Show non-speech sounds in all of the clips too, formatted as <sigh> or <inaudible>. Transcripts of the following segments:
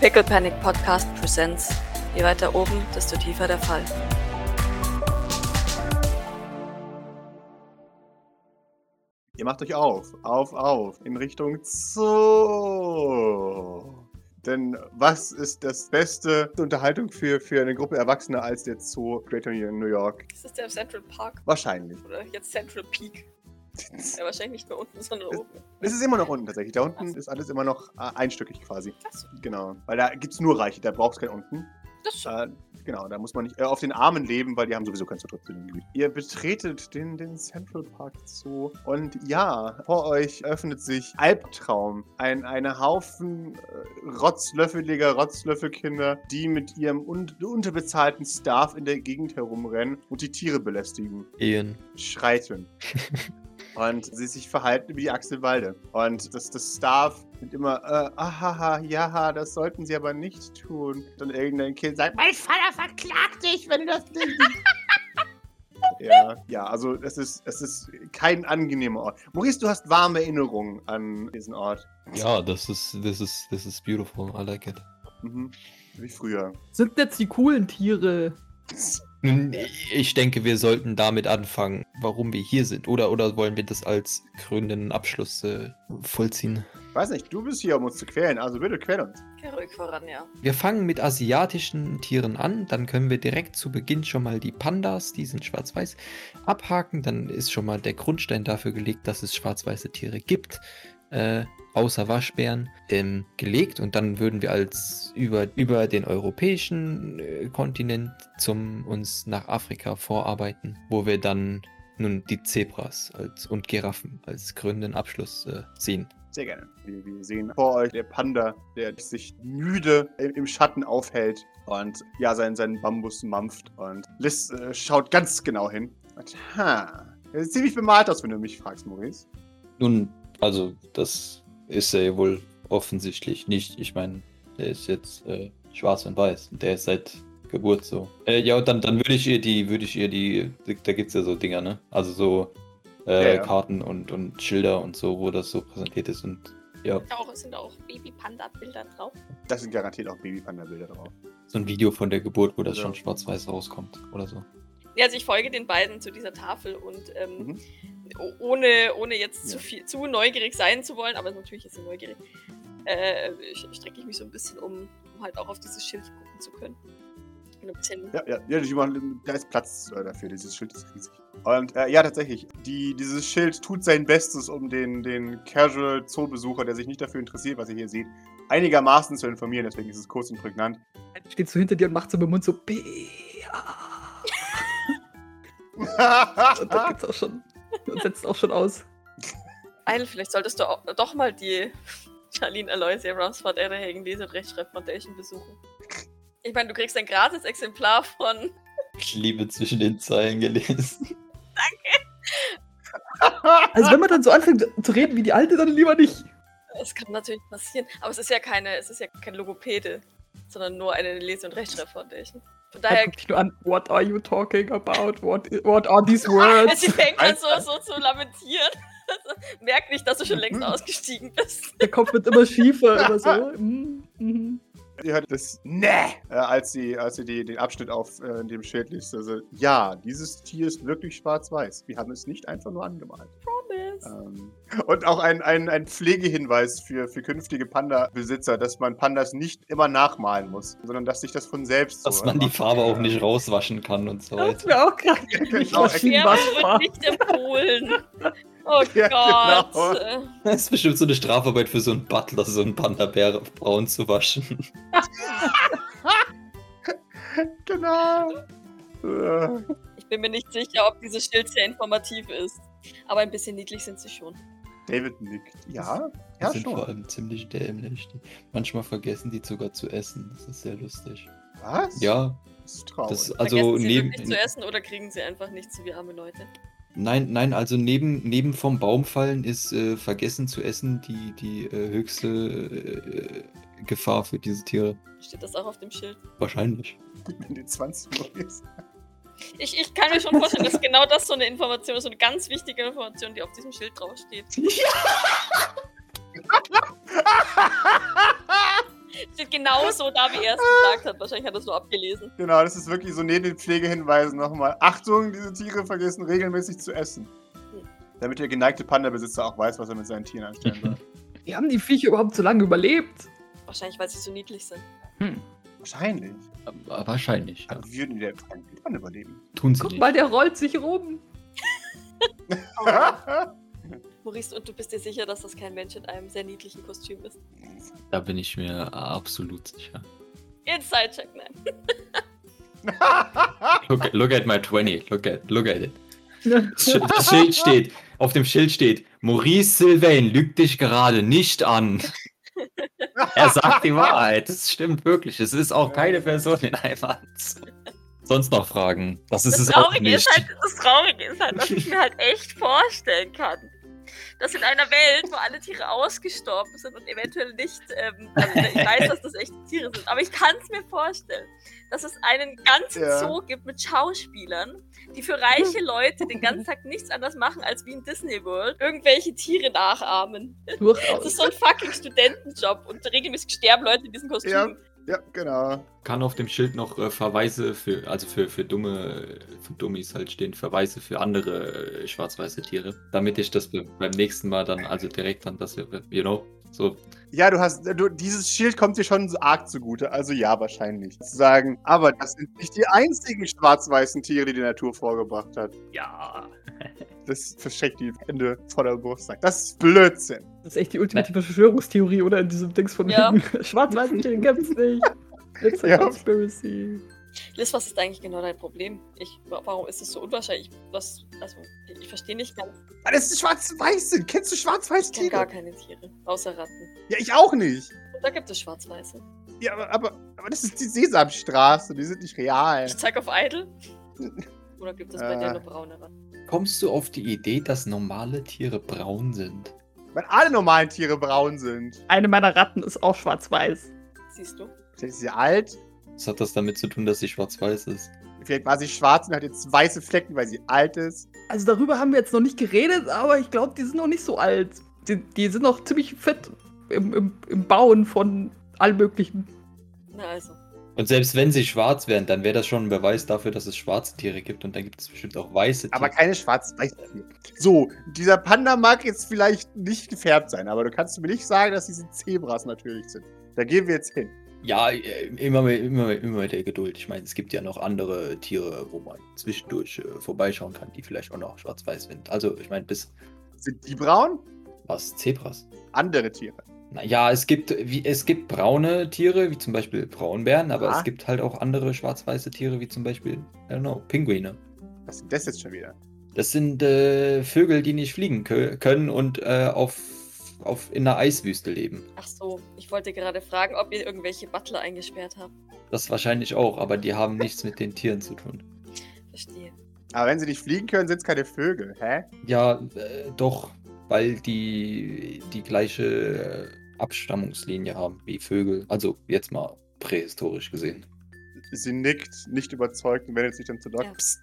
Pickle Panic Podcast Presents. Je weiter oben, desto tiefer der Fall. Ihr macht euch auf, auf, auf, in Richtung Zoo. Denn was ist das beste Unterhaltung für, für eine Gruppe Erwachsener als der Zoo Greater New York? Ist das der Central Park? Wahrscheinlich. Oder jetzt Central Peak? Ja, wahrscheinlich nicht mehr unten, sondern oben. Es ist immer noch unten tatsächlich. Da unten ist alles immer noch äh, einstöckig quasi. Achso, Genau. Weil da gibt es nur Reiche, da braucht es kein unten. das schon. Äh, genau, da muss man nicht äh, auf den Armen leben, weil die haben sowieso kein Zutritt zu dem Gebiet. Ihr betretet den, den Central Park Zoo und ja, vor euch öffnet sich Albtraum. Ein eine Haufen äh, rotzlöffeliger Rotzlöffelkinder, die mit ihrem un unterbezahlten Staff in der Gegend herumrennen und die Tiere belästigen, Ian. schreiten. <laughs> Und sie sich verhalten wie die Axel Walde. Und das, das Staff sind immer, äh, ahaha, ja, das sollten sie aber nicht tun. Und irgendein Kind sagt, mein Vater verklagt dich, wenn du das nicht. <laughs> ja, ja, also es ist, es ist kein angenehmer Ort. Maurice, du hast warme Erinnerungen an diesen Ort. Ja, das ist, das ist, das ist beautiful. I like it. Mhm. Wie früher. Sind jetzt die coolen Tiere? <laughs> Nun, Ich denke, wir sollten damit anfangen, warum wir hier sind. Oder, oder wollen wir das als krönenden Abschluss äh, vollziehen? Weiß nicht, du bist hier, um uns zu quälen, also bitte quäl uns. Geh ruhig voran, ja. Wir fangen mit asiatischen Tieren an, dann können wir direkt zu Beginn schon mal die Pandas, die sind schwarz-weiß, abhaken. Dann ist schon mal der Grundstein dafür gelegt, dass es schwarz-weiße Tiere gibt, äh, außer Waschbären, ähm, gelegt. Und dann würden wir als über, über den europäischen äh, Kontinent zum uns nach Afrika vorarbeiten, wo wir dann nun die Zebras als, und Giraffen als krönenden Abschluss äh, sehen. Sehr gerne. Wir, wir sehen vor euch der Panda, der sich müde im, im Schatten aufhält und ja, seinen, seinen Bambus mampft. Und Liz äh, schaut ganz genau hin. Und, ha, er sieht ziemlich bemalt aus, wenn du mich fragst, Maurice. Nun, also, das ist er ja wohl offensichtlich nicht. Ich meine, der ist jetzt äh, schwarz und weiß. Und der ist seit Geburt so. Äh, ja, und dann, dann würde ich ihr die, würde ich ihr die, da gibt's ja so Dinger, ne? Also so äh, Ja, ja. Karten und, und Schilder und so, wo das so präsentiert ist. Und ja, Auch, es sind auch Baby-Panda-Bilder drauf. Das sind garantiert auch Baby-Panda-Bilder drauf. so ein Video von der Geburt, wo das Ja. schon schwarz-weiß rauskommt oder so. Ja, also ich folge den beiden zu dieser Tafel und ähm, Mhm. Ohne, ohne jetzt Ja. zu viel zu neugierig sein zu wollen, aber natürlich ist sie neugierig, äh, strecke ich mich so ein bisschen um, um halt auch auf dieses Schild gucken zu können. Ja, ja, ja die machen, da ist Platz äh, dafür. Dieses Schild ist riesig. Und äh, ja, tatsächlich, die, dieses Schild tut sein Bestes, um den, den Casual Zoo-Besucher, der sich nicht dafür interessiert, was ihr hier seht, einigermaßen zu informieren. Deswegen ist es kurz und prägnant. Steht so hinter dir und macht so mit dem Mund so Bea. Und dann geht's auch schon. Und setzt auch schon aus. Eil, vielleicht solltest du auch, doch mal die Charlene Aloysia Ramsford Errehagen Lese- und Rechtschreib Foundation besuchen. Ich meine, du kriegst ein gratis Exemplar von. Ich liebe zwischen den Zeilen gelesen. Also wenn man dann so anfängt zu reden wie die Alte, dann lieber nicht. Das kann natürlich passieren, aber es ist ja keine, es ist ja kein Logopäde, sondern nur eine Lese- und Rechtschreib Foundation. Von Er daher guckt dich nur an. What are you talking about? What, what are these <laughs> words? Sie fängt an so, so zu lamentieren. Also, <laughs> merk nicht, dass du schon längst ausgestiegen bist. <laughs> Der Kopf wird immer schiefer. Immer so. Mhm, mhm. Ihr hört das Ne, als sie, als sie die, den Abschnitt auf äh, dem Schild liest. Also, ja, dieses Tier ist wirklich schwarz-weiß. Wir haben es nicht einfach nur angemalt. Promise. Ähm, und auch ein, ein, ein Pflegehinweis für, für künftige Panda-Besitzer, dass man Pandas nicht immer nachmalen muss, sondern dass sich das von selbst so Dass man die. Farbe auch nicht rauswaschen kann und so Das weiter. wäre auch gerade Genau, wird nicht empfohlen. <laughs> Oh Ja, Gott. genau. Das ist bestimmt so eine Strafarbeit für so einen Butler, so einen Panda-Bär braun zu waschen. <laughs> Genau. <laughs> Äh, Ich bin mir nicht sicher, ob dieses Schild sehr informativ ist. Aber ein bisschen niedlich sind sie schon. David nickt. Ja, Die ja sind vor schon. allem ziemlich dämlich. Die, manchmal vergessen die sogar zu essen. Das ist sehr lustig. Was? Ja, Das ist traurig. das also Vergessen sie neben. wirklich zu essen oder kriegen sie einfach nichts so wie arme Leute? Nein, nein, also neben, neben vom Baum fallen ist äh, vergessen zu essen die, die äh, höchste äh, Gefahr für diese Tiere. Steht das auch auf dem Schild? Wahrscheinlich. in den 20 Uhr ist. Ich, ich kann mir schon vorstellen, dass genau das so eine Information ist, so eine ganz wichtige Information, die auf diesem Schild draufsteht. <laughs> Steht genauso so da, wie er es gesagt hat. Wahrscheinlich hat er es nur abgelesen. Genau, das ist wirklich so neben den Pflegehinweisen nochmal. Achtung, diese Tiere vergessen regelmäßig zu essen. Damit der geneigte Panda-Besitzer auch weiß, was er mit seinen Tieren anstellen soll. <laughs> Wie haben die Viecher überhaupt so lange überlebt? Wahrscheinlich, weil sie so niedlich sind. Hm. Wahrscheinlich. Aber Wahrscheinlich, ja. Aber würden keinen Pan überleben? Tun sie Guck nicht. mal, der rollt sich rum. <laughs> Maurice, und du bist dir sicher, dass das kein Mensch in einem sehr niedlichen Kostüm ist? <laughs> Da bin ich mir absolut sicher. Inside-Check, nein. <laughs> Look, look at my 20. Look at, look at it. Das Schild steht, auf dem Schild steht, Maurice Sylvain lügt dich gerade nicht an. Er sagt die Wahrheit. Das stimmt wirklich. Es ist auch keine Person in einem Anzug. Sonst noch Fragen? Das ist Das es auch Traurige, nicht. ist halt, das Traurige ist halt, dass ich mir halt echt vorstellen kann, dass in einer Welt, wo alle Tiere ausgestorben sind und eventuell nicht, ähm, also ich weiß, dass das echte Tiere sind, aber ich kann es mir vorstellen, dass es einen ganzen Ja. Zoo gibt mit Schauspielern, die für reiche <laughs> Leute den ganzen Tag nichts anderes machen, als wie in Disney World irgendwelche Tiere nachahmen. <laughs> Das Durchaus. ist so ein fucking Studentenjob und regelmäßig sterben Leute in diesem Kostüm. Ja. ja, genau. Kann auf dem Schild noch äh, Verweise für, also für, für dumme, für Dummies halt stehen, Verweise für andere äh, schwarz-weiße Tiere, damit ich das be- beim nächsten Mal dann, also direkt dann, das, you know, so, Ja, du hast, du, dieses Schild kommt dir schon so arg zugute. Also ja, wahrscheinlich. Zu sagen, aber das sind nicht die einzigen schwarz-weißen Tiere, die die Natur vorgebracht hat. ja. <laughs> Das verschreckt die Hände vor der Brust. Sagt, Das ist Blödsinn. Das ist echt die ultimative Verschwörungstheorie, oder? In diesem Dings von Ja. <laughs> wegen Schwarz-Weiße Tiere gibt's nicht. <laughs> It's a Ja. conspiracy. Liz, was ist eigentlich genau dein Problem? Ich, warum ist es so unwahrscheinlich? Was, also, ich, ich verstehe nicht ganz. Weil das schwarz-weiß sind. Kennst du schwarz-weiße Ich kenne gar Tiere? keine Tiere, außer Ratten. Ja, ich auch nicht. Da gibt es schwarz-weiße. Ja, aber, aber, aber das ist die Sesamstraße. Die sind nicht real. Ich zeig auf Idle. <laughs> Oder gibt es bei dir Äh. nur braune Ratten? Kommst du auf die Idee, dass normale Tiere braun sind? Weil alle normalen Tiere braun sind. Eine meiner Ratten ist auch schwarz-weiß. Siehst du? Vielleicht ist sie alt. Was hat das damit zu tun, dass sie schwarz-weiß ist? Vielleicht war sie schwarz und hat jetzt weiße Flecken, weil sie alt ist. Also darüber haben wir jetzt noch nicht geredet, aber ich glaube, die sind noch nicht so alt. Die, die sind noch ziemlich fit im, im, im Bauen von allem Möglichen. Na also. Und selbst wenn sie schwarz wären, dann wäre das schon ein Beweis dafür, dass es schwarze Tiere gibt und dann gibt es bestimmt auch weiße Tiere. Aber keine schwarz-weiß Tiere. So, dieser Panda mag jetzt vielleicht nicht gefärbt sein, aber du kannst mir nicht sagen, dass diese Zebras natürlich sind. Da gehen wir jetzt hin. Ja, äh, immer mit, immer, mit- immer mit der Geduld. Ich meine, es gibt ja noch andere Tiere, wo man zwischendurch äh, vorbeischauen kann, die vielleicht auch noch schwarz-weiß sind. Also, ich meine, bis Sind die braun? was? Zebras? Andere Tiere. Naja, es gibt, wie, es gibt braune Tiere, wie zum Beispiel Braunbären, aber Ah. es gibt halt auch andere schwarz-weiße Tiere, wie zum Beispiel, I don't know, Pinguine. Was sind das jetzt schon wieder? Das sind äh, Vögel, die nicht fliegen kö können und äh, auf, auf, in einer Eiswüste leben. Ach so, ich wollte gerade fragen, ob ihr irgendwelche Butler eingesperrt habt. Das wahrscheinlich auch, aber die haben nichts mit den Tieren zu tun. Verstehe. Aber wenn sie nicht fliegen können, sind es keine Vögel, hä? Ja, äh, doch, weil die die gleiche Abstammungslinie haben wie Vögel. Also jetzt mal prähistorisch gesehen. Sie nickt, nicht überzeugt und wendet sich dann zu Doc. Ja. Psst,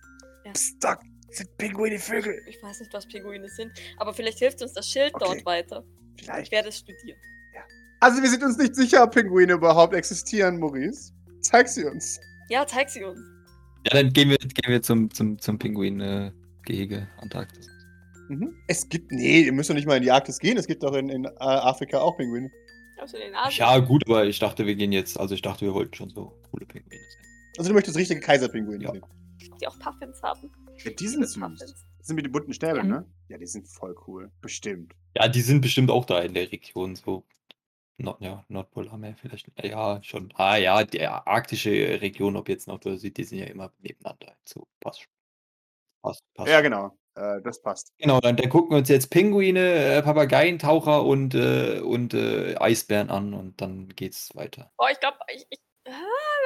Ja. psst, Doc, sind Pinguine Vögel? Ich weiß nicht, was Pinguine sind, aber vielleicht hilft uns das Schild Okay. dort weiter. Ich Vielleicht. werde es studieren. Also wir sind uns nicht sicher, ob Pinguine überhaupt existieren, Maurice. Zeig sie uns. Ja, zeig sie uns. Ja, dann gehen wir, gehen wir zum, zum, zum Pinguin-Gehege Antarktis. Mhm. Es gibt, nee, ihr müsst doch nicht mal in die Arktis gehen. Es gibt doch in, in äh, Afrika auch Pinguine. Also Asien. Ja, gut, aber ich dachte, wir gehen jetzt, also ich dachte, wir wollten schon so coole Pinguine sehen. Also du möchtest richtige Kaiserpinguine Ja. sehen. Die auch Puffins haben. Ja, die sind süß. Puffins. Das sind mit den bunten Schnäbeln, Ja. ne? Ja, die sind voll cool. Bestimmt. Ja, die sind bestimmt auch da in der Region, so. Nord, ja, Nordpolarmeer vielleicht. Ja, schon. Ah ja, die arktische Region, ob jetzt Nord oder Süd, die sind ja immer nebeneinander. So, passt. Passt, passt. Ja, genau. Äh, das passt. Genau, dann, dann gucken wir uns jetzt Pinguine, äh, Papageientaucher und, äh, und äh, Eisbären an und dann geht's weiter. Oh, ich glaube, ich, ich,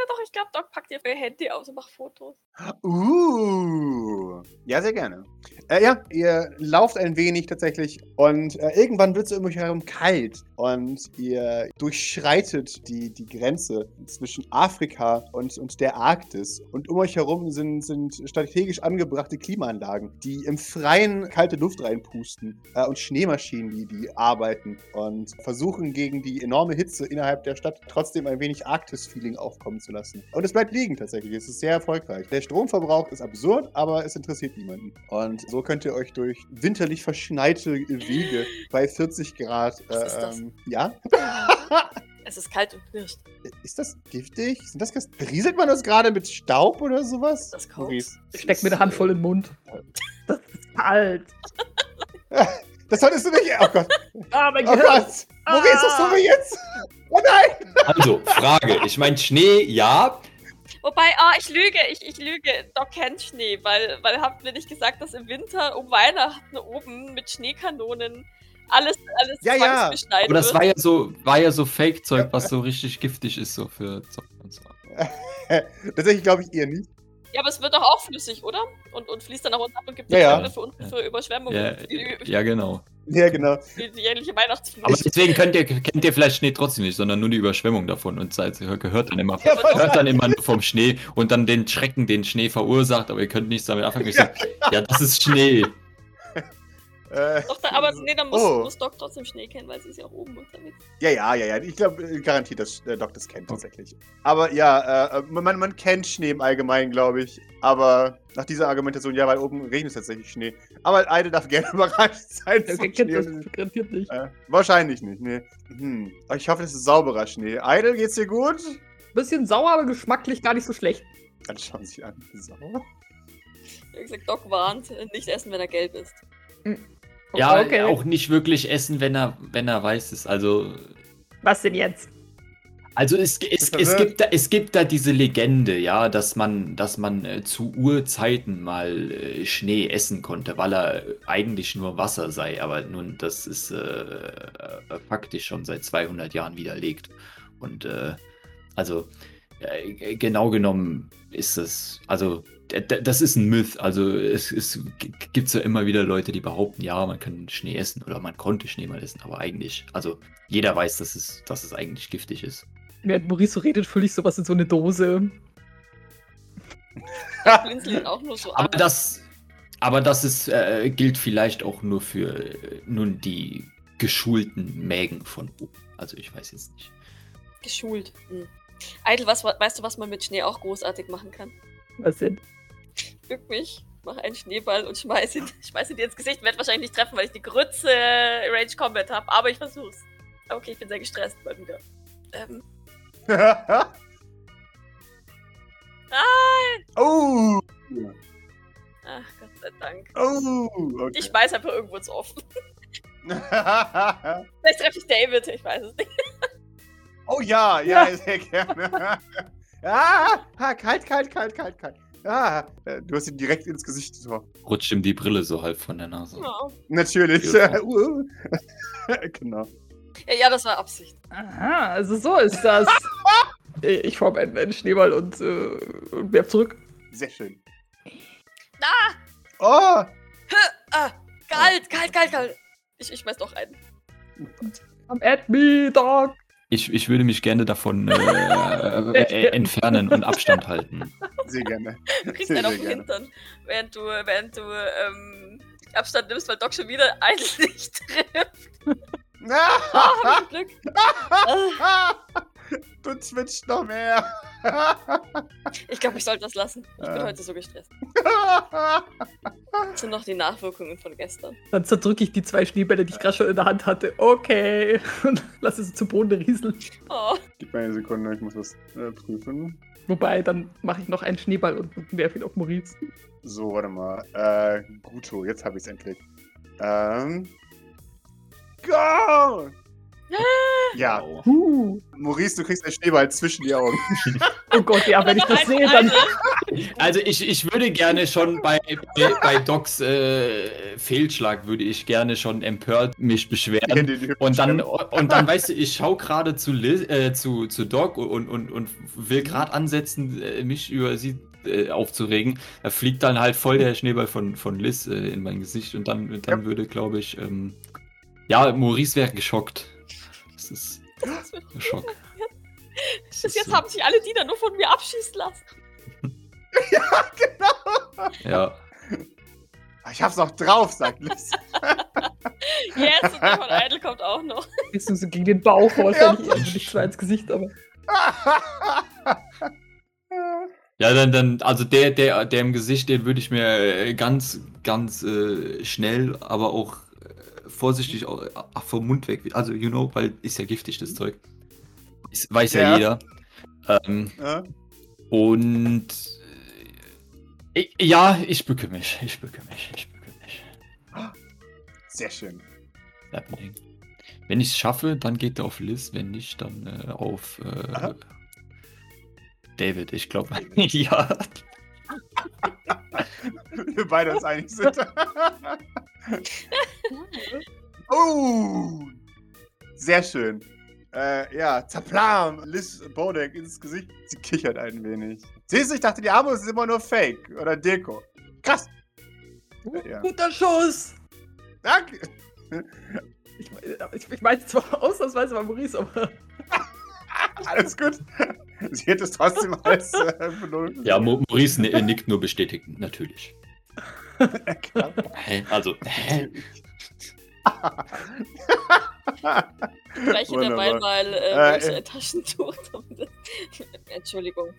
doch, ich glaube, Doc packt ihr Handy aus und macht Fotos. Uh, ja, sehr gerne. Äh, ja, ihr lauft ein wenig tatsächlich und äh, irgendwann wird es um euch herum kalt und ihr durchschreitet die, die Grenze zwischen Afrika und, und der Arktis. Und um euch herum sind, sind strategisch angebrachte Klimaanlagen, die im Freien kalte Luft reinpusten äh, und Schneemaschinen, die, die arbeiten und versuchen gegen die enorme Hitze innerhalb der Stadt trotzdem ein wenig Arktis-Feeling aufkommen zu lassen. Und es bleibt liegen tatsächlich. Es ist sehr erfolgreich. Der Stromverbrauch ist absurd, aber es interessiert niemanden. Und so könnt ihr euch durch winterlich verschneite Wege bei 40 Grad. Was ist das? ähm, Ja? <laughs> Es ist kalt und knirscht. Ist das giftig? Sind das, berieselt man das gerade mit Staub oder sowas? Das. Ich steck mir eine Handvoll in den Mund. Das ist kalt. <laughs> Das solltest du nicht. Oh Gott. Ah, mein Oh Gehirn. Gott. Maurice, was tun wir jetzt? Oh nein! Also, Frage. Ich meine, Schnee, ja. Wobei, ah, ich lüge, ich, ich lüge. Doc kennt Schnee, weil, weil habt ihr nicht gesagt, dass im Winter um Weihnachten oben mit Schneekanonen alles, alles Ja, ja. zwangsbeschneit Aber das war ja so, war ja so Fake-Zeug, was so richtig giftig ist, so für Zocken und so. <laughs> Tatsächlich glaube ich eher nicht. Ja, aber es wird doch auch flüssig, oder? Und, und fließt dann nach unten ab und gibt Ja, ja. Gründe für, unten für Überschwemmungen. Ja, ja, genau. <laughs> Ja, genau. die, die jährliche Weihnachtsflut. Aber deswegen könnt ihr, kennt ihr vielleicht Schnee trotzdem nicht, sondern nur die Überschwemmung davon und seid, gehört dann immer, Ja, hört dann immer nur vom Schnee und dann den Schrecken, den Schnee verursacht, aber ihr könnt nichts damit anfangen. Sag, ja, das ist Schnee. Äh, Doch, da, aber nee, dann muss, Oh. muss Doc trotzdem Schnee kennen, weil sie ist ja auch oben unterwegs. Ja, ja, ja, ja. Ich glaube, garantiert, dass äh, Doc das kennt tatsächlich. Aber ja, äh, man, man kennt Schnee im Allgemeinen, glaube ich. Aber nach dieser Argumentation, ja, weil oben regnet es tatsächlich Schnee. Aber Eide darf <laughs> gerne überrascht sein. Der von kennt Schnee das garantiert nicht. Äh, wahrscheinlich nicht, nee. Hm. Ich hoffe, es ist sauberer Schnee. Eidel, geht's dir gut? Bisschen sauer, aber geschmacklich gar nicht so schlecht. Dann schauen Sie an. Sauer? Ich hab gesagt, Doc warnt, äh, nicht essen, wenn er gelb ist. Ja, okay. auch nicht wirklich essen, wenn er, wenn er weiß ist. Also, Was denn jetzt? also es, es, es, gibt da, es gibt da diese Legende, ja, dass man, dass man äh, zu Urzeiten mal äh, Schnee essen konnte, weil er eigentlich nur Wasser sei. Aber nun, das ist äh, äh, faktisch schon seit 200 Jahren widerlegt. Und äh, also äh, genau genommen ist das, also das ist ein Myth. Also es, es gibt ja immer wieder Leute, die behaupten, ja, man kann Schnee essen oder man konnte Schnee mal essen, aber eigentlich, also jeder weiß, dass es, dass es eigentlich giftig ist. Während Maurice so redet, fülle ich sowas in so eine Dose. <laughs> Auch nur so Aber an. das, aber das ist, äh, gilt vielleicht auch nur für äh, nun die geschulten Mägen von oben. Also ich weiß jetzt nicht. Geschult. Hm. Eitel, was, weißt du, was man mit Schnee auch großartig machen kann? Was denn? Bück mich, mach einen Schneeball und schmeiß ihn, <laughs> schmeiß ihn dir ins Gesicht. Werd wahrscheinlich nicht treffen, weil ich die Grütze Range Combat habe, aber ich versuch's. Okay, ich bin sehr gestresst mal wieder. Ähm, <laughs> oh! ach Gott sei Dank. Oh! Okay. Ich schmeiß einfach irgendwo ins Offen. <laughs> Vielleicht treffe ich David, ich weiß es nicht. oh ja, ja, sehr gerne. ah, ah, kalt, kalt, kalt, kalt, kalt. Ah, äh, du hast ihn direkt ins Gesicht getroffen. Rutscht ihm die Brille so halb von der Nase. Ja. Natürlich. <laughs> Uh, <laughs> genau. Ja, ja, das war Absicht. Aha, also so ist das. <laughs> Ich form einen, einen Schneeball und, äh, und werf zurück. Sehr schön. Ah, Oh! ah, kalt, kalt, kalt, kalt. Ich, ich schmeiß doch einen. Come at me, dog. Ich, ich würde mich gerne davon <laughs> äh, äh, entfernen und Abstand halten. Sehr gerne. Du kriegst einen auf den. Hintern, während du, während du ähm, Abstand nimmst, weil Doc schon wieder ein Licht trifft. Oh, hab ich Glück. Ah, <laughs> du twitcht noch mehr. <laughs> ich glaube, ich sollte das lassen. Ich bin Ah. heute so gestresst. Das sind noch die Nachwirkungen von gestern. Dann zerdrücke ich die zwei Schneebälle, die ich gerade schon in der Hand hatte. Okay. <laughs> Und lasse sie zu Boden rieseln. Oh, Gib mir eine Sekunde, ich muss was äh, prüfen. Wobei, dann mache ich noch einen Schneeball und, und werfe ihn auf Maurice. So, warte mal. Äh, Guto, jetzt habe ich es endlich. Ähm. Go! Ja, Wow. Huh. Maurice, du kriegst einen Schneeball zwischen die Augen. <laughs> Oh Gott, ja, wenn ich das sehe, dann. Also ich, ich würde gerne schon bei, bei, bei Docs äh, Fehlschlag würde ich gerne schon empört mich beschweren. Und dann, und dann weißt du, ich schaue gerade zu, Liz, äh, zu, zu Doc und, und, und will gerade ansetzen, äh, mich über sie äh, aufzuregen. Da fliegt dann halt voll der Schneeball von, von Liz äh, in mein Gesicht und dann, dann Ja. würde, glaube ich, ähm, ja, Maurice wäre geschockt. Das ist Das ein Schock. Bis ist jetzt so. haben sich alle Diener nur von mir abschießen lassen. <laughs> Ja. Ich hab's noch drauf, sagt Liz. Jetzt und der von Idle kommt auch noch. Du so gegen den Bauch wahrscheinlich eher so nicht zwar ins Gesicht, aber. Ja, dann, dann, also der, der, der im Gesicht, den würde ich mir äh, ganz, ganz äh, schnell, aber auch vorsichtig au- äh, vom Mund weg, also you know, weil ist ja giftig, das Zeug. Ist, weiß ja, Ja. jeder. Ähm, Ja. und äh, ja, ich bücke mich, ich bücke mich, ich bücke mich. Sehr schön. Wenn ich es schaffe, dann geht er auf Liz, wenn nicht, dann äh, auf äh. David, ich glaube, <laughs> ja. <laughs> Wir beide uns einig sind. <laughs> oh! Sehr schön. Äh, ja, Zaplam, Liz Bodek ins Gesicht. Sie kichert ein wenig. Siehst du, ich dachte, die Arme ist immer nur Fake oder Deko. Krass. Ja. Guter Schuss! Danke. Ich, ich, ich meine zwar ausnahmsweise bei Maurice, aber. <laughs> Alles gut. Sie hätte es trotzdem <laughs> als äh. Ja, Maurice ni- nickt nur bestätigend, natürlich. Hä? Also, hä? Reiche dabei mal äh, Äh, äh. ein Taschentuch. <laughs> Entschuldigung.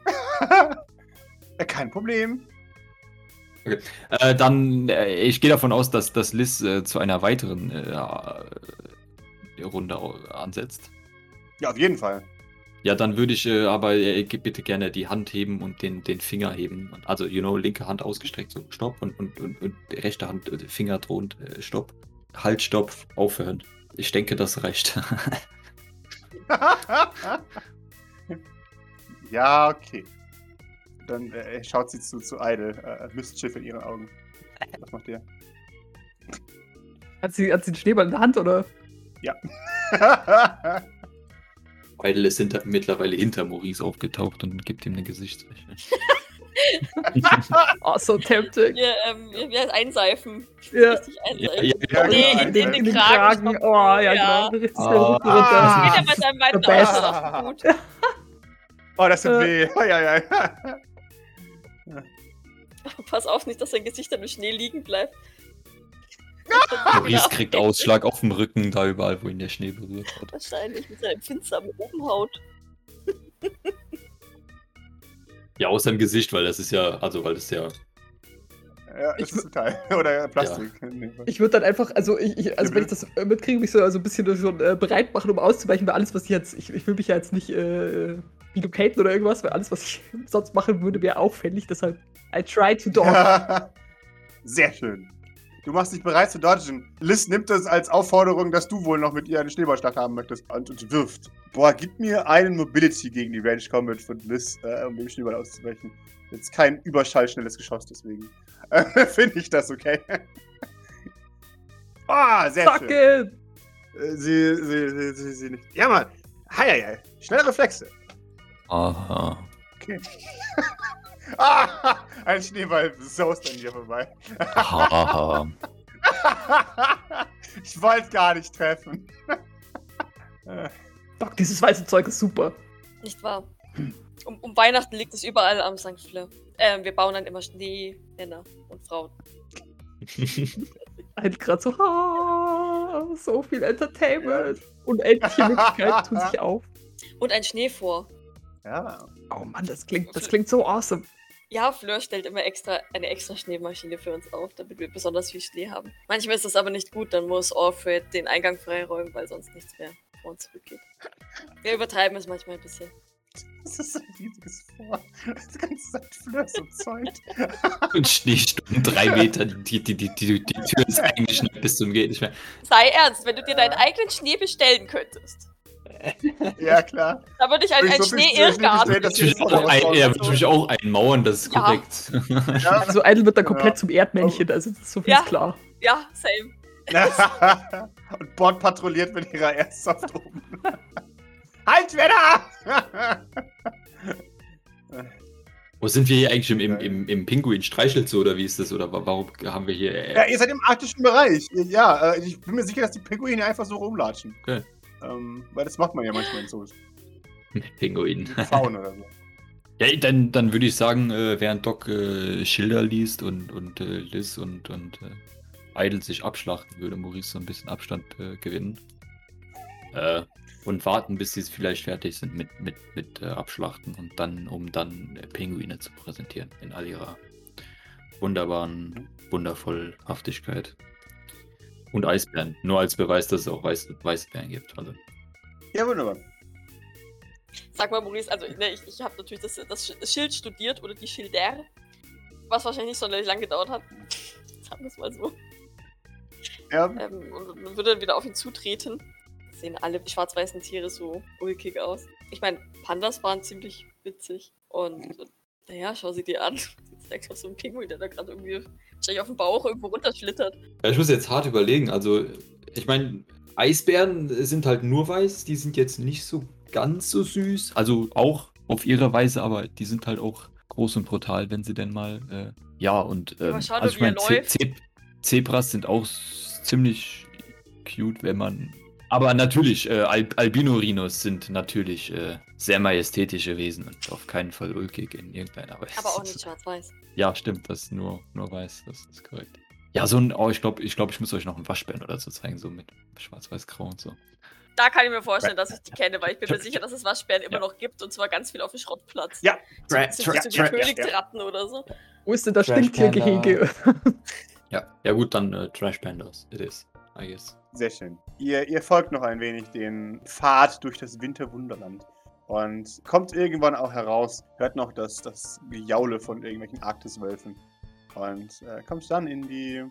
Äh, Kein Problem. Äh, dann, äh, ich gehe davon aus, dass, dass Liz äh, zu einer weiteren äh, äh, Runde ansetzt. Ja, auf jeden Fall. Ja, dann würde ich äh, aber äh, bitte gerne die Hand heben und den, den Finger heben. Also, you know, linke Hand ausgestreckt, so Stopp und, und, und, und rechte Hand, äh, Finger drohend, äh, Stopp. Halt, Stopp, aufhören. Ich denke, das reicht. <laughs> ja, okay. Dann äh, schaut sie zu, zu Idle. Äh, Mistschiff in ihren Augen. Was macht ihr? Hat sie, hat sie den Schneeball in der Hand oder? <laughs> Idle ist hinter, mittlerweile hinter Maurice aufgetaucht und gibt ihm eine Gesichtswäsche. Oh, <laughs> so tempting. Wir, ähm, wir, wir einseifen. Ja. Richtig Ja, einseifen. ja, Ja, Nee, in, in, den Kragen. Oh, ja, Ja. genau. Ah. den Rücken Das geht ja bei seinem weiten auch gut. <laughs> oh, das tut weh. Oh, ja, ja. Pass auf, nicht, dass sein Gesicht dann im Schnee liegen bleibt. Maurice kriegt Ausschlag auf dem Rücken, da überall, wo ihn der Schnee berührt hat. Wahrscheinlich mit seiner empfindsamen Obenhaut. <laughs> Ja, außer im Gesicht, weil das ist ja, also weil das ja. ja, Ich ist Teil. <laughs> Oder Plastik. Fall. Ich würde dann einfach, also ich, ich also wenn ich das äh, mitkriege, mich so also ein bisschen schon äh, bereit machen, um auszuweichen, weil alles, was ich jetzt, ich, ich will mich ja jetzt nicht äh, relocaten oder irgendwas, weil alles, was ich <laughs> sonst machen würde, wäre auffällig. Deshalb, I try to dodge. Sehr schön. Du machst dich bereit zu dodgen. Liz nimmt das als Aufforderung, dass du wohl noch mit ihr eine Schneeballschlacht haben möchtest und, und wirft. Boah, gib mir einen Mobility gegen die Range Combat von Liz, äh, um dem Schneeball auszuweichen. Jetzt kein überschallschnelles Geschoss, deswegen äh, <laughs> finde ich das okay. <laughs> Ah, sehr Suck schön. it! Äh, Sie, sie, sie, sie, sie nicht. Ja, Mann. Hei, hei, hei. Schnelle Reflexe. Aha. <laughs> Ah, <laughs> ein Schneeball saust an dir vorbei. <laughs> Ich wollte gar nicht treffen. <laughs> Doc, dieses weiße Zeug ist super. Nicht wahr? Um, um Weihnachten liegt es überall am St. Fleur. Ähm, wir bauen dann immer Schneemänner und Frauen. Halt gerade so, ah, so viel Entertainment. Unendliche Möglichkeiten tun sich auf. Und ein Schnee vor. ja. Oh Mann, das klingt, das klingt so awesome. Ja, Fleur stellt immer extra eine extra Schneemaschine für uns auf, damit wir besonders viel Schnee haben. Manchmal ist das aber nicht gut, dann muss Alfred den Eingang freiräumen, weil sonst nichts mehr vor uns zurückgeht. Wir übertreiben es manchmal ein bisschen. Das ist ein riesiges Vor. Das ganze Zeit Flörs <laughs> und Zeug. Und Schneesturm, drei Meter, die, die, die, die, die Tür ist eingeschneit bis zum geht nicht mehr. Sei ernst, wenn du dir deinen eigenen Schnee bestellen könntest. <laughs> Ja, klar. Da würde ich ein, ein so Schneeirrgarten. ein, er wird so. natürlich auch einmauern, das ist Ja. korrekt. Ja. <laughs> Also Idle wird dann komplett Ja. zum Erdmännchen, also das ist so viel Ja. klar. Ja, same. <laughs> und Bord patrouilliert mit ihrer Airsoft oben. halt, wer da? Wo sind wir hier eigentlich im, im, im, im Pinguin-Streichelzoo oder wie ist das? Oder wa- warum haben wir hier. äh, Ja, ihr seid im arktischen Bereich. Ja, äh, ich bin mir sicher, dass die Pinguine einfach so rumlatschen. Okay. Ähm, weil das macht man ja manchmal in Zoos. Pinguin. Mit Pfauen oder so. Ja, dann, dann würde ich sagen, äh, während Doc äh, Schilder liest und, und äh, Liz und, und äh, Idle sich abschlachten, würde Maurice so ein bisschen Abstand äh, gewinnen. Äh, und warten, bis sie vielleicht fertig sind mit, mit, mit äh, Abschlachten und dann, um dann äh, Pinguine zu präsentieren in all ihrer wunderbaren, wundervoll Haftigkeit. Und Eisbären, nur als Beweis, dass es auch Weiß, Weißbären gibt. Also, Ja, wunderbar. Sag mal, Maurice, also ne, ich, ich habe natürlich das, das Schild studiert oder die Schilder, was wahrscheinlich nicht sonderlich lang gedauert hat. <laughs> Sagen wir es mal so. Ja, Ähm, und, würde dann wieder auf ihn zutreten. Sehen alle schwarz-weißen Tiere so ulkig aus. Ich meine, Pandas waren ziemlich witzig. Und äh, naja, schau sie dir an. Du auf so einen Pinguin, der da gerade irgendwie wahrscheinlich auf dem Bauch irgendwo runterschlittert. Ja, ich muss jetzt hart überlegen. Also, ich meine, Eisbären sind halt nur weiß. Die sind jetzt nicht so ganz so süß. Also auch auf ihre Weise, aber die sind halt auch groß und brutal, wenn sie denn mal. Äh, ja, und. Ähm, schau doch, also ich meine, Ze. Ze Zebras sind auch ziemlich cute, wenn man. Aber natürlich, äh, Al Albino-Rhinos sind natürlich äh, sehr majestätische Wesen und auf keinen Fall ulkig in irgendeiner Weise. Aber auch nicht <laughs> schwarz-weiß. Ja, stimmt, das ist nur, nur weiß, das ist korrekt. Ja, so ein, oh, ich glaube, ich, glaub, ich muss euch noch einen Waschbären oder so zeigen, so mit schwarz-weiß-grau und so. Da kann ich mir vorstellen, dass ich die kenne, weil ich bin mir sicher, dass es Waschbären immer Ja. noch gibt und zwar ganz viel auf dem Schrottplatz. Ja. So, so, so Königsratten oder so. Wo ist denn das Stinktiergehege? Ja, ja gut, dann äh, Trash Pandas, it is, I guess. Sehr schön. Ihr, ihr folgt noch ein wenig den Pfad durch das Winterwunderland. Und kommt irgendwann auch heraus, hört noch das, das Gejaule von irgendwelchen Arktiswölfen. Und äh, kommt dann in die,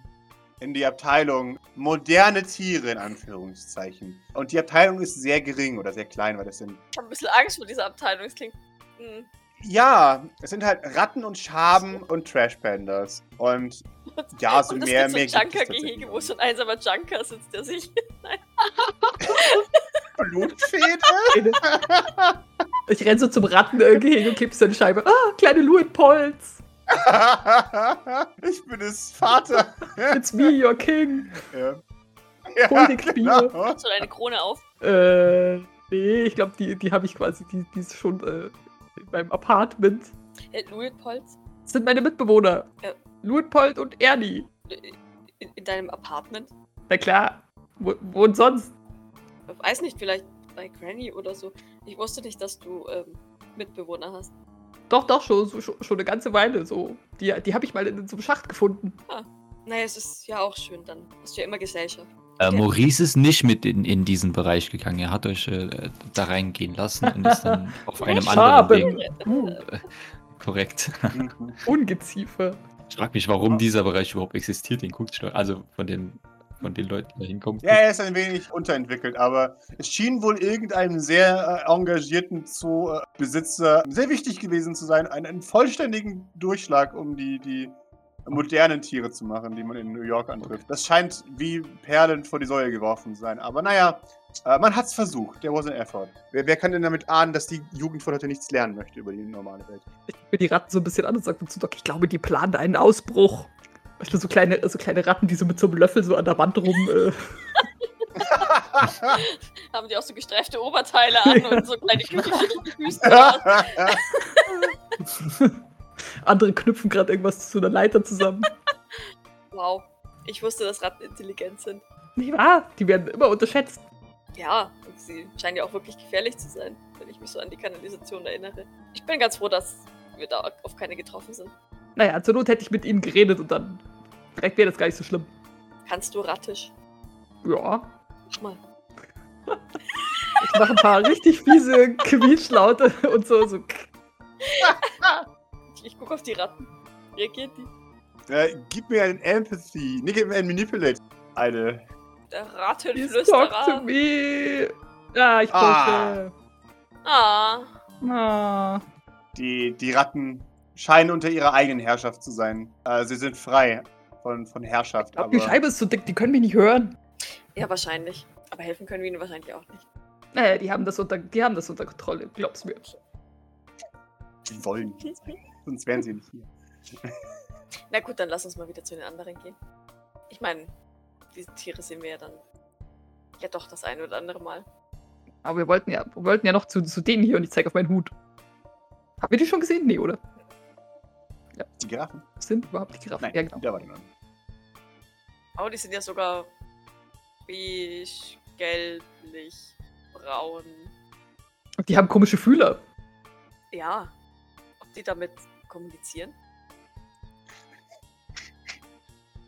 in die Abteilung moderne Tiere in Anführungszeichen. Und die Abteilung ist sehr gering oder sehr klein, weil das sind Ich habe ein bisschen Angst vor dieser Abteilung. Es klingt. Hm. Ja, es sind halt Ratten und Schaben und Trashpandas. Und ja, so und es mehr, so ein es tatsächlich Junker-Gehege, wo so ein einsamer Junker sitzt, der sich. <laughs> Blutfede? Ich renn so zum Rattengehege und kleb so eine Scheibe. Ah, kleine Luitpolz. ich bin es Vater. It's me, your king. ja. Hol die Knie. genau. so eine Krone auf. Äh, nee, ich glaube, die, die habe ich quasi, die, die ist schon äh, in meinem Apartment. Äh, Luitpolz? Das sind meine Mitbewohner. Ja. Luitpold und Ernie. In, in deinem Apartment? Na klar. Wo, wo und sonst? Ich weiß nicht, vielleicht bei Granny oder so. Ich wusste nicht, dass du ähm, Mitbewohner hast. Doch, doch, schon, so, schon, schon eine ganze Weile so. Die, die habe ich mal in so einem Schacht gefunden. Naja, es ist ja auch schön, dann hast du ja immer Gesellschaft. Äh. Maurice ist nicht mit in, in diesen Bereich gegangen. Er hat euch äh, da reingehen lassen und ist dann <laughs> auf einem anderen Schaben. Weg. Uh, <laughs> Korrekt. <laughs> Ungeziefer. Ich frage mich, warum dieser Bereich überhaupt existiert. Den guckt also von den, von den Leuten, die da hinkommen. Ja, er ist ein wenig unterentwickelt, aber es schien wohl irgendeinem sehr äh, engagierten Zoo-Besitzer sehr wichtig gewesen zu sein, einen, einen vollständigen Durchschlag um die, die modernen Tiere zu machen, die man in New York antrifft. Das scheint wie Perlen vor die Säule geworfen zu sein. Aber naja, äh, man hat's versucht. There was an effort. Wer, wer kann denn damit ahnen, dass die Jugend von heute nichts lernen möchte über die normale Welt? Ich gucke mir die Ratten so ein bisschen an und sage zu Doc, ich glaube, die planen einen Ausbruch. Weißt du, so kleine, so kleine Ratten, die so mit so einem Löffel so an der Wand rum. Äh, <laughs> Haben die auch so gestreifte Oberteile an und so kleine <laughs> die Füße. <laughs> andere knüpfen gerade irgendwas zu einer Leiter zusammen. <laughs> Wow. Ich wusste, dass Ratten intelligent sind. Nicht wahr? Die werden immer unterschätzt. Ja, und sie scheinen ja auch wirklich gefährlich zu sein, wenn ich mich so an die Kanalisation erinnere. Ich bin ganz froh, dass wir da auf keine getroffen sind. Naja, zur Not hätte ich mit ihnen geredet und dann. Vielleicht wäre das gar nicht so schlimm. Kannst du rattisch? Ja. Mach mal. Ich mache ein paar richtig fiese Quietschlaute und so. so. <laughs> Ich, gucke auf die Ratten. Reagiert die? äh, gib mir einen Empathy. Nee, gib mir einen Manipulate. Eine. Der Please talk to Rattenflüsterer. me. Ja, ich Ah. pushe. Ah. Ah. Die, die Ratten scheinen unter ihrer eigenen Herrschaft zu sein. Äh, sie sind frei von, von Herrschaft. Ich glaub, die Scheibe ist so dick, die können mich nicht hören. Ja, wahrscheinlich. Aber helfen können wir ihnen wahrscheinlich auch nicht. Naja, die haben das unter, die haben das unter Kontrolle, glaub's mir. Die wollen. <laughs> sonst wären sie nicht hier. <laughs> Na gut, dann lass uns mal wieder zu den anderen gehen. Ich meine, diese Tiere sehen wir ja dann ja doch das eine oder andere Mal. Aber wir wollten ja, wir wollten ja noch zu, zu denen hier und ich zeige auf meinen Hut. Haben wir die schon gesehen? Nee, oder? Die Giraffen? Sind überhaupt die Giraffen? Nein, Ja, genau. da war die noch. Oh, die sind ja sogar beige, gelblich, braun. Und die haben komische Fühler. Ja. Ob die damit kommunizieren?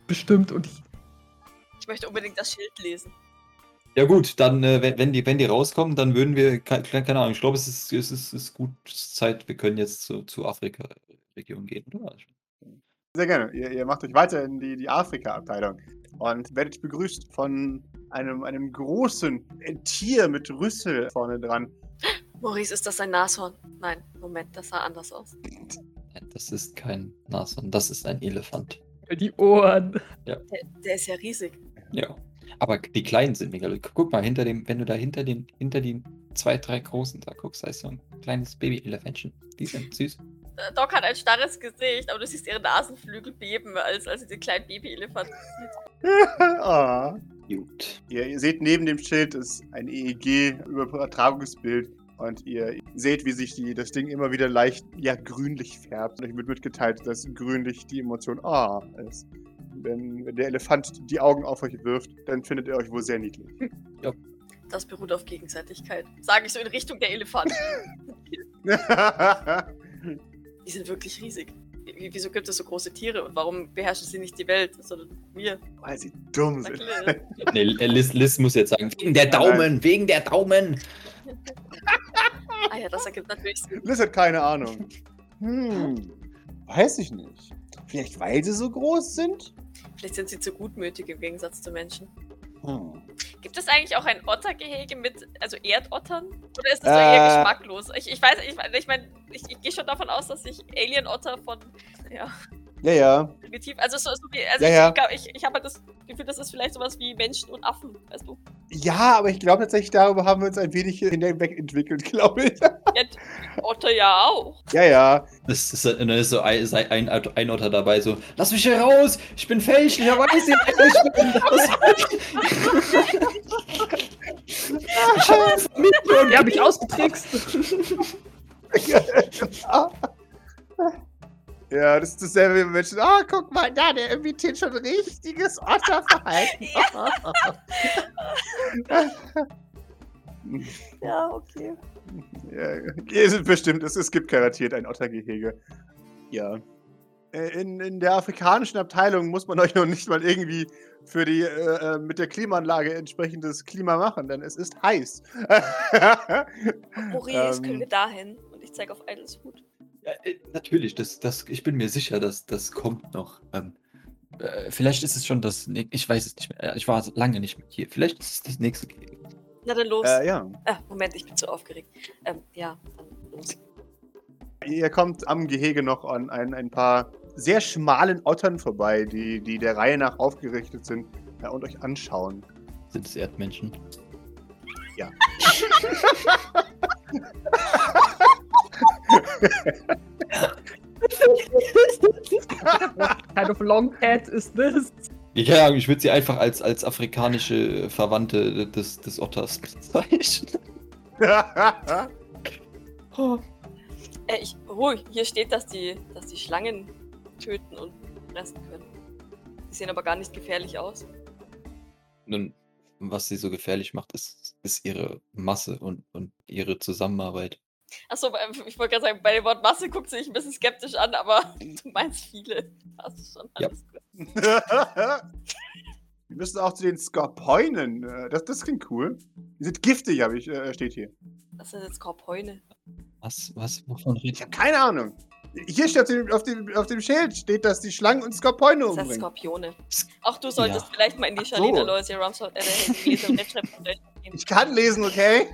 Bestimmt. Und ich, Ich möchte unbedingt das Schild lesen. Ja gut, dann, äh, wenn, wenn, die, wenn die rauskommen, dann würden wir, ke- keine, keine Ahnung, ich glaube, es ist, es ist, es ist gut Zeit, wir können jetzt zu, zu Afrika-Region gehen, oder? Sehr gerne. Ihr, ihr macht euch weiter in die, die Afrika-Abteilung und werdet begrüßt von einem, einem großen Tier mit Rüssel vorne dran. Maurice, ist das ein Nashorn? Nein, Moment, das sah anders aus. <laughs> Das ist kein Nashorn, das ist ein Elefant. die Ohren. Der, der ist ja riesig. Ja. Aber die kleinen sind mega. Guck mal, hinter dem, wenn du da hinter den, hinter den zwei, drei großen da guckst, da ist so ein kleines Baby-Elefantchen. Die sind süß. Doc hat ein starres Gesicht, aber du siehst ihre Nasenflügel beben, als, als sie den kleinen Baby-Elefanten sieht. <laughs> ah. Gut. ihr, ihr seht neben dem Schild ist ein EEG-Übertragungsbild und ihr seht, wie sich die, das Ding immer wieder leicht ja, grünlich färbt. Und euch wird mitgeteilt, dass grünlich die Emotion A ist. Wenn, wenn der Elefant die Augen auf euch wirft, dann findet ihr euch wohl sehr niedlich. Das beruht auf Gegenseitigkeit. Sage ich so in Richtung der Elefanten. <laughs> Die sind wirklich riesig. W- Wieso gibt es so große Tiere und warum beherrschen sie nicht die Welt, sondern wir? Weil sie dumm sind. <laughs> Nee, Liz, Liz muss jetzt sagen, wegen der Daumen, wegen der Daumen. <laughs> ah ja, das ergibt natürlich Sinn. Liz hat keine Ahnung. Hm, weiß ich nicht. Vielleicht weil sie so groß sind? Vielleicht sind sie zu gutmütig im Gegensatz zu Menschen. Hm. Gibt es eigentlich auch ein Ottergehege mit, also Erdottern? Oder ist das so eher Äh. geschmacklos? Ich, ich weiß, ich, ich meine, ich, ich gehe schon davon aus, dass sich Alien-Otter von, ja, Ja, ja. primitiv, also so, so wie, also Ja, ich, ja. ich, glaub, ich, ich habe halt das Gefühl, das ist vielleicht sowas wie Menschen und Affen, weißt du? Ja, aber ich glaube tatsächlich, darüber haben wir uns ein wenig hinweg entwickelt, <laughs> glaube ich. Ja, Otter ja auch. ja, ja. Das ist, und dann ist so ein, ein, ein Otter dabei, so, lass mich hier raus, ich bin fälschlicherweise ich bin das. Die haben mich ausgetrickst. <laughs> <laughs> Ja, das ist dasselbe wie Menschen. Ah, guck mal da, der imitiert schon richtiges Otterverhalten. <laughs> <laughs> Ja, okay. ja, es ist bestimmt, es, es gibt garantiert ein Ottergehege. Ja. Äh, In, in der afrikanischen Abteilung muss man <laughs> euch noch nicht mal irgendwie für die äh, äh, mit der Klimaanlage entsprechendes Klima machen, denn es ist heiß. Maurice, Ähm. können wir dahin? Und ich zeige auf Idols Hut. Ja, äh, natürlich, das, das, ich bin mir sicher, dass das kommt noch. Ähm, äh, vielleicht ist es schon das, ne- ich weiß es nicht mehr. Ich war lange nicht mehr hier. Vielleicht ist es das nächste. Gehege. Na dann los. äh, ja. Ah, Moment, ich bin zu aufgeregt. Ähm, ja, dann los. Ihr kommt am Gehege noch an ein, ein paar sehr schmalen Ottern vorbei, die, die der Reihe nach aufgerichtet sind ja, und euch anschauen. Sind es Erdmenschen? <laughs> <laughs> kind of long head is this? Ja, ich würde sie einfach als, als afrikanische Verwandte des, des Otters bezeichnen. Oh. Äh, ich, oh, hier steht, dass die, dass die Schlangen töten und fressen können. Die sehen aber gar nicht gefährlich aus. Nun, was sie so gefährlich macht, ist, ist ihre Masse und, und ihre Zusammenarbeit. Achso, ich wollte gerade sagen, bei dem Wort Masse guckt sie sich ein bisschen skeptisch an, aber <laughs> du meinst viele. Das ist schon Ja. alles gut. <laughs> Wir müssen auch zu den Skorpionen. Äh, Das, das klingt cool. Die sind giftig, habe ich, äh, steht hier. Das sind jetzt Korpoine. Was, was, wovon Ich redet habe keine Ahnung. Hier steht auf dem, auf, dem, auf dem Schild, steht, dass die Schlangen und Skorpione Das heißt umbringen. Skorpione. Auch du solltest Ja. vielleicht mal in die Ach so. Charlene Aloysia Rumsford äh, lesen und Rechtschreibung gehen. Ich kann lesen, okay?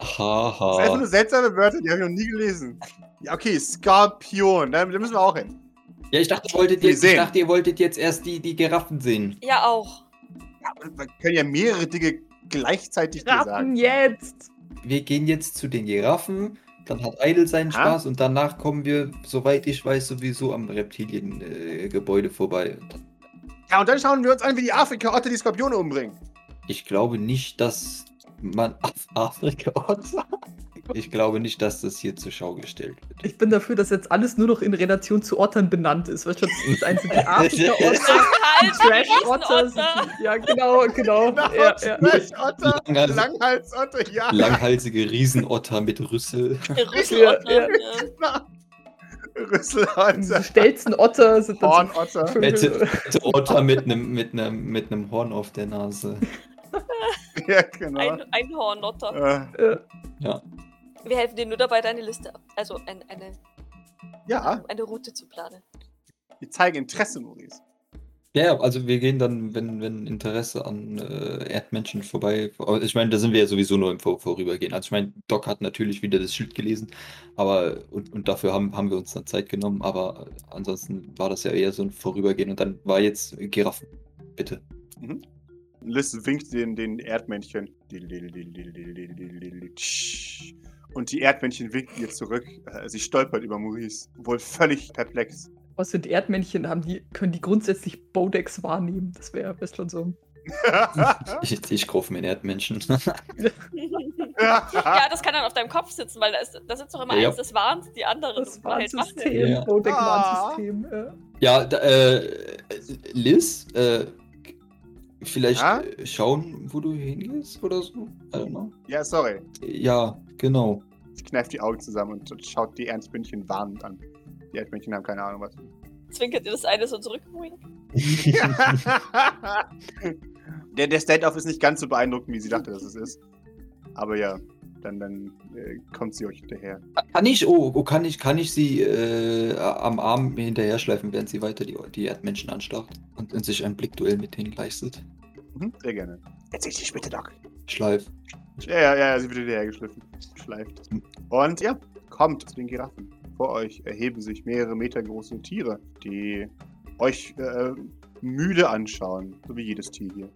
Skorpioine. Das sind einfach Haha. nur seltsame Wörter, die habe ich noch nie gelesen. Ja, okay, Skorpion. Da, da müssen wir auch hin. Ja, ich dachte, ihr wolltet jetzt, ich dachte, ihr wolltet jetzt erst die, die Giraffen sehen. Ja, auch. Ja, wir können ja mehrere Dinge gleichzeitig dir Ratten sagen. jetzt! Wir gehen jetzt zu den Giraffen, dann hat Idle seinen Ah. Spaß und danach kommen wir, soweit ich weiß, sowieso am Reptiliengebäude vorbei. Ja, und dann schauen wir uns an, wie die Afrika-Otter die Skorpione umbringen. Ich glaube nicht, dass man <laughs> auf Afrika Ich glaube nicht, dass das hier zur Schau gestellt wird. Ich bin dafür, dass jetzt alles nur noch in Relation zu Ottern benannt ist. Weißt du, das die <laughs> Afrika-Otter, Trash-Otter. Ja, genau, genau. Ja, ja. Otter, Langhals- Langhals-Otter, ja. Langhalsige Riesenotter mit Rüssel. Rüsselotter. Ja, Rüsselotter, stelzen Otter sind Hornotter. Fette Otter mit einem mit mit einem Horn auf der Nase. <laughs> Ja, genau. Ein Einhornotter. Äh, Äh, Ja. Wir helfen dir nur dabei, deine Liste, ab- also ein, eine, ja, eine Route zu planen. wir zeigen Interesse, Maurice. Ja, ja, also wir gehen dann, wenn, wenn Interesse an äh, Erdmenschen vorbei. aber Ich meine, da sind wir ja sowieso nur im Vor Vorübergehen. Also ich meine, Doc hat natürlich wieder das Schild gelesen, aber und, und dafür haben, haben wir uns dann Zeit genommen, aber ansonsten war das ja eher so ein Vorübergehen und dann war jetzt Giraffen. Bitte. Liz winkt den, den Erdmännchen. Und die Erdmännchen winken ihr zurück. Äh, Sie stolpert über Maurice, wohl völlig perplex. Was sind Erdmännchen? Haben die, können die grundsätzlich Bodex wahrnehmen? Das wäre wär schon so. <laughs> <laughs> Ich, ich kaufe mir einen Erdmenschen. <laughs> Ja, das kann dann auf deinem Kopf sitzen, weil da, ist, da sitzt doch immer Ja. eins, das warnt die anderen. Das. Warnsystem. Ja. Bodex-Warnsystem. Ja. ja, da, äh, Liz, äh, vielleicht Ja? äh, schauen, wo du hingehst oder so? I don't know. ja, sorry. Ja, genau. Sie kneift die Augen zusammen und, schaut die Erdmännchen warnend an. Die Erdmännchen haben keine Ahnung, was. Zwinkert dir das eine so zurück? <laughs> Der der Stand-off ist nicht ganz so beeindruckend, wie sie dachte, dass es ist. Aber ja, dann, dann äh, kommt sie euch hinterher. Kann ich, oh, oh kann ich, kann ich sie äh, am Arm hinterher schleifen, während sie weiter die, die Erdmenschen anstarrt und, und sich ein Blickduell mit denen leistet? Mhm, sehr gerne. Erzähl dich bitte, Doc. Schleif. Ja, ja, ja, sie wird hinterhergeschliffen. Schleift. Und ja, kommt zu den Giraffen. Vor euch erheben sich mehrere Meter große Tiere, die euch äh, müde anschauen, so wie jedes Tier hier.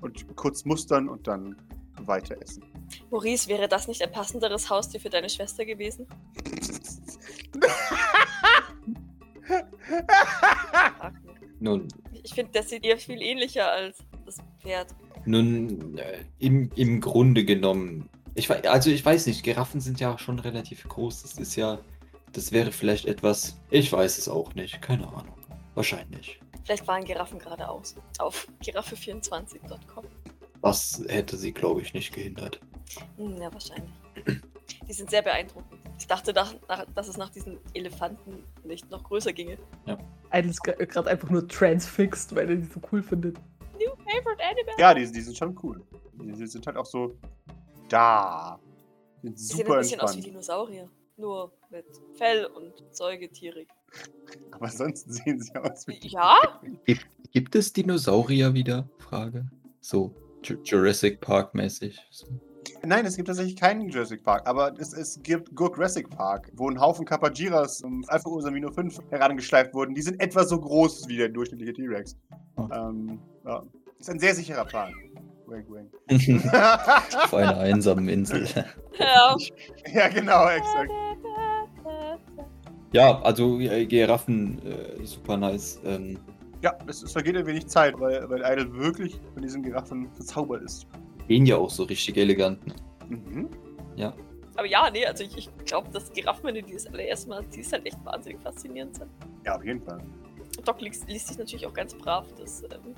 Und kurz mustern und dann weiter essen. Maurice, wäre das nicht ein passenderes Haustier für deine Schwester gewesen? Nun, Ich finde, das sieht ihr viel ähnlicher als das Pferd. nun äh, im, im Grunde genommen. Ich, also ich weiß nicht, Giraffen sind ja schon relativ groß. Das ist ja, das wäre vielleicht etwas. Ich weiß es auch nicht. Keine Ahnung. Wahrscheinlich. Vielleicht waren Giraffen geradeaus. Auf giraffe24.com. Das hätte sie, glaube ich, nicht gehindert. Hm, ja, wahrscheinlich. Die sind sehr beeindruckend. Ich dachte, nach, nach, dass es nach diesen Elefanten nicht noch größer ginge. Einer ist gerade einfach nur transfixed, weil er die so cool findet. New favorite animal. ja, die, die sind schon cool. Die sind halt auch so da. Sind Die sehen super ein bisschen aus wie entspannt. Dinosaurier. Nur mit Fell und säugetierig. Aber sonst sehen sie aus wie. Ja? Gibt, gibt es Dinosaurier wieder? Frage. So, Ju- Jurassic Park mäßig. So. Nein, es gibt tatsächlich keinen Jurassic Park, aber es, es gibt Gurk-Jurassic Park, wo ein Haufen Kapajiras um Alpha Ursa 5 herangeschleift wurden. Die sind etwa so groß wie der durchschnittliche T-Rex. Oh. Ähm, ja. Ist ein sehr sicherer Plan. Wink, wink. <laughs> Auf einer einsamen Insel. <laughs> Ja. ja, genau, exakt. Ja, also äh, Giraffen, äh, super nice. Ähm, Ja, es, es vergeht ein wenig Zeit, weil, weil Idle wirklich von diesen Giraffen verzaubert ist. Gehen ja auch so richtig elegant. Ne? Mhm. Aber ja, nee, also ich, ich glaube, dass Giraffen, wenn du die das allererste Mal siehst, halt echt wahnsinnig faszinierend sind. Ja, auf jeden Fall. Doc liest, liest sich natürlich auch ganz brav das, ähm,